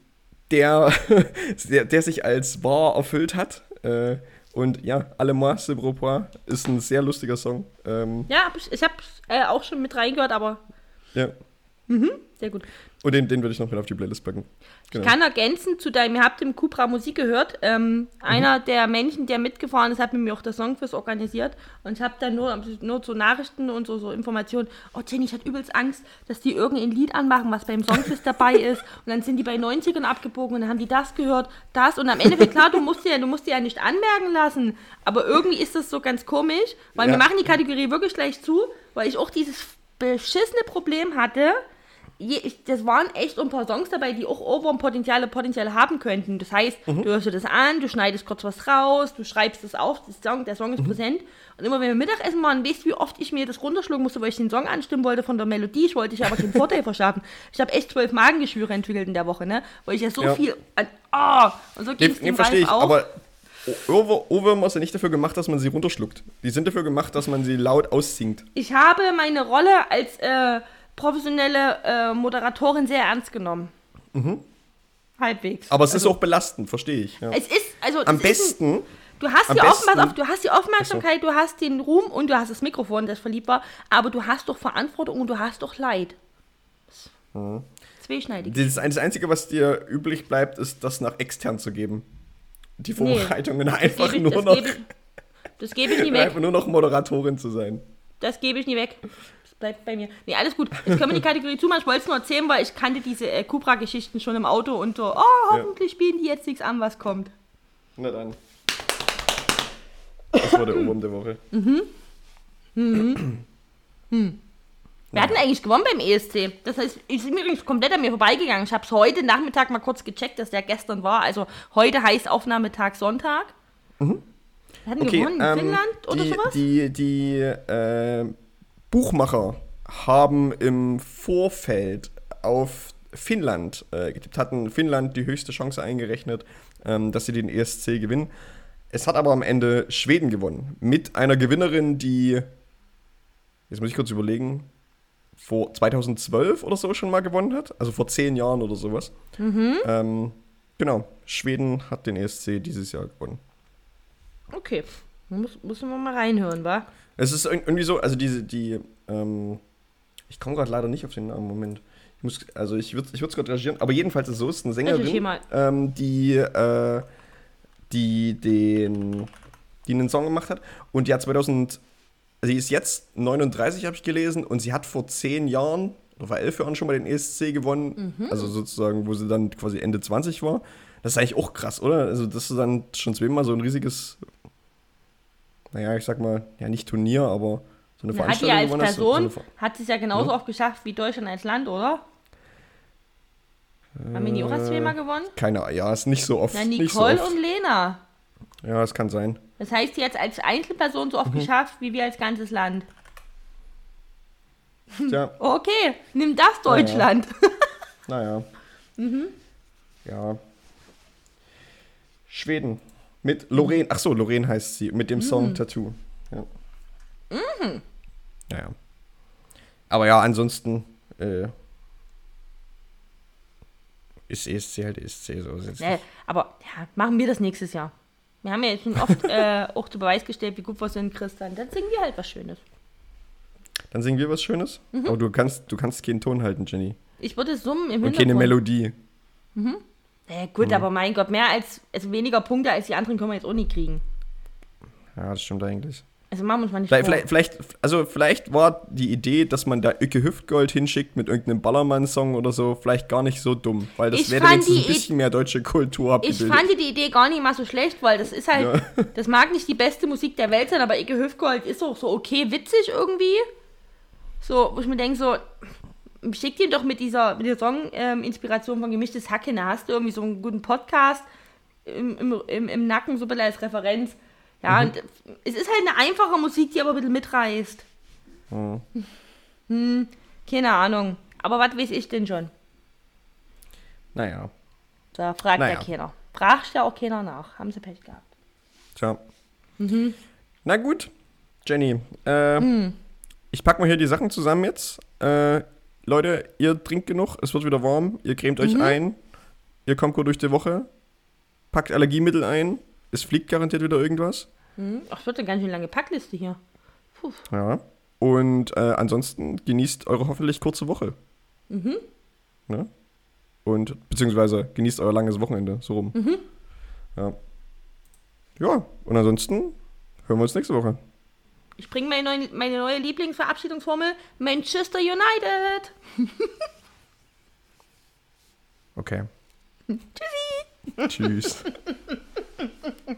der, der, der sich als wahr erfüllt hat. Äh, und ja, Allemagne Zero Point ist ein sehr lustiger Song. Ähm, Ja, hab ich, ich habe äh, auch schon mit reingehört, aber ja. Sehr gut. Und den, den würde ich noch mit auf die Playlist packen. Genau. Ich kann ergänzen zu deinem, ihr habt im Cupra Musik gehört, ähm, einer der Menschen, der mitgefahren ist, hat mit mir auch das Songquiz organisiert. Und ich habe dann nur, nur so Nachrichten und so, so Informationen, oh Jenny, ich hatte übelst Angst, dass die irgendein Lied anmachen, was beim Songquiz dabei ist. Und dann sind die bei 90ern abgebogen und dann haben die das gehört, das. Und am Ende wird klar, du musst dir, du musst dir ja nicht anmerken lassen, aber irgendwie ist das so ganz komisch, weil Ja. wir machen die Kategorie wirklich gleich zu, weil ich auch dieses beschissene Problem hatte, je, ich, das waren echt ein paar Songs dabei, die auch Ohrwurmpotenziale potenziell haben könnten. Das heißt, du hörst dir das an, du schneidest kurz was raus, du schreibst das auf, das Song, der Song ist präsent. Und immer wenn wir Mittagessen waren, weißt du, wie oft ich mir das runterschlucken musste, weil ich den Song anstimmen wollte von der Melodie. Ich wollte ich aber keinen Vorteil verschaffen. Ich habe echt zwölf Magengeschwüre entwickelt in der Woche, ne? Weil ich ja so Ja. viel an. Oh, und so ging es nee, dem verstehe ich, auch. aber Ohrwür- Ohrwürmer sind nicht dafür gemacht, dass man sie runterschluckt. Die sind dafür gemacht, dass man sie laut aussingt. ich habe meine Rolle als äh, professionelle äh, Moderatorin sehr ernst genommen. Halbwegs. Aber es Also- ist auch belastend, verstehe ich. Ja. Es ist, also Am es ist ein, besten, du hast am die Aufmerksamkeit, besten- du hast die Aufmerksamkeit, du hast den Ruhm und du hast das Mikrofon, das verliebt war, aber du hast doch Verantwortung und du hast doch Leid. Mhm. Zweischneidig. das, das Einzige, was dir übrig bleibt, ist, das nach extern zu geben. Die Vorbereitungen einfach Gebe nur das noch, gebe ich- Das gebe ich nie weg. einfach nur noch Moderatorin zu sein. Das gebe ich nie weg. Bleibt bei mir. Nee, alles gut. Jetzt können wir die Kategorie zumachen. Ich wollte es nur erzählen, weil ich kannte diese äh, Cupra-Geschichten schon im Auto und so, oh, hoffentlich spielen die jetzt nichts an, was kommt. Na dann. Das war der Ohrwurm der Woche. Wir hatten eigentlich gewonnen beim ESC. Das heißt, ich bin übrigens komplett an mir vorbeigegangen. Ich habe es heute Nachmittag mal kurz gecheckt, dass der gestern war. Also heute heißt Aufnahmetag Sonntag. Wir hatten Okay, gewonnen in ähm, Finnland oder die, sowas? die, die äh, Buchmacher haben im Vorfeld auf Finnland äh, getippt, hatten Finnland die höchste Chance eingerechnet, ähm, dass sie den ESC gewinnen. Es hat aber am Ende Schweden gewonnen. Mit einer Gewinnerin, die, jetzt muss ich kurz überlegen, vor 2012 oder so schon mal gewonnen hat. Also vor zehn Jahren oder sowas. Mhm. Ähm, genau, Schweden hat den ESC dieses Jahr gewonnen. Okay. Muss, müssen wir mal reinhören, wa? Es ist irg- irgendwie so, also diese, die, ähm, ich komme gerade leider nicht auf den Namen, Moment. Ich muss, also ich würde ich es gerade reagieren, aber jedenfalls ist es so, es ist eine Sängerin, ähm, die, äh, die den, die einen Song gemacht hat und die hat 2000, sie ist jetzt 39, habe ich gelesen, und sie hat vor zehn Jahren oder vor elf Jahren schon mal den ESC gewonnen, Mhm. also sozusagen, wo sie dann quasi Ende 20 war. Das ist eigentlich auch krass, oder? Also das ist dann schon zweimal so ein riesiges, naja, ich sag mal, ja nicht Turnier, aber so eine Na, Hat die Veranstaltung als hast, so- so Person, hat sie es ja genauso oft geschafft wie Deutschland als Land, oder? Haben wir die auch erst zweimal gewonnen? Keine ja, ist nicht so oft. Na, Äh, nicht so Nicole oft. und Lena. Ja, es kann sein. Das heißt, die hat es als Einzelperson so Mhm. oft geschafft, wie wir als ganzes Land. Tja, Okay, nimm das Deutschland. naja. Mhm. Ja. Schweden. Mit Lorraine. Ach so, Lorraine heißt sie. Mit dem Mhm. Song Tattoo. Ja. Naja. Aber ja, ansonsten äh, ist ESC halt ESC. So. Nee, aber ja, machen wir das nächstes Jahr. Wir haben ja jetzt schon oft äh, auch zu Beweis gestellt, wie gut wir sind, Christian. Dann singen wir halt was Schönes. Dann singen wir was Schönes. Mhm. Aber du kannst, du kannst keinen Ton halten, Jenny. Ich würde summen im Und keine Hintergrund. Melodie. Äh, gut, Mhm. aber mein Gott, mehr als, also weniger Punkte als die anderen können wir jetzt auch nicht kriegen. Ja, das stimmt eigentlich. Also machen wir uns mal nicht Vielleicht, vielleicht, also vielleicht war die Idee, dass man da Icke Hüftgold hinschickt mit irgendeinem Ballermann-Song oder so, vielleicht gar nicht so dumm. Weil das Ich wäre wenigstens ein bisschen mehr deutsche Kultur Ich abgebildet. fand die Idee gar nicht mal so schlecht, weil das ist halt, das mag nicht die beste Musik der Welt sein, aber Icke Hüftgold ist auch so okay witzig irgendwie. So, wo ich mir denke, so, schick dir doch mit dieser, mit der Song-Inspiration von Gemischtes Hack da hast du irgendwie so einen guten Podcast im, im, im, im Nacken, so ein bisschen als Referenz. Ja, und es ist halt eine einfache Musik, die aber ein bisschen mitreißt. Hm, keine Ahnung. Aber was weiß ich denn schon? naja, Da fragt Naja. ja keiner. Fragt ja auch keiner nach. Haben sie Pech gehabt. tja. Mhm. Na gut, Jenny. Äh, Hm. Ich pack mal hier die Sachen zusammen jetzt. Äh, Leute, ihr trinkt genug, es wird wieder warm, ihr cremt euch Mhm. ein, ihr kommt gut durch die Woche, packt Allergiemittel ein, es fliegt garantiert wieder irgendwas. Hm? Ach, es wird eine ganz schön lange Packliste hier. Puh. Ja. Und äh, ansonsten genießt eure hoffentlich kurze Woche. Mhm. Ne? Und beziehungsweise genießt euer langes Wochenende, so rum. Mhm. Ja. Ja, und ansonsten hören wir uns nächste Woche. Ich bringe meine, neue, meine neue Lieblingsverabschiedungsformel: Manchester United. okay. Tschüssi. Tschüss.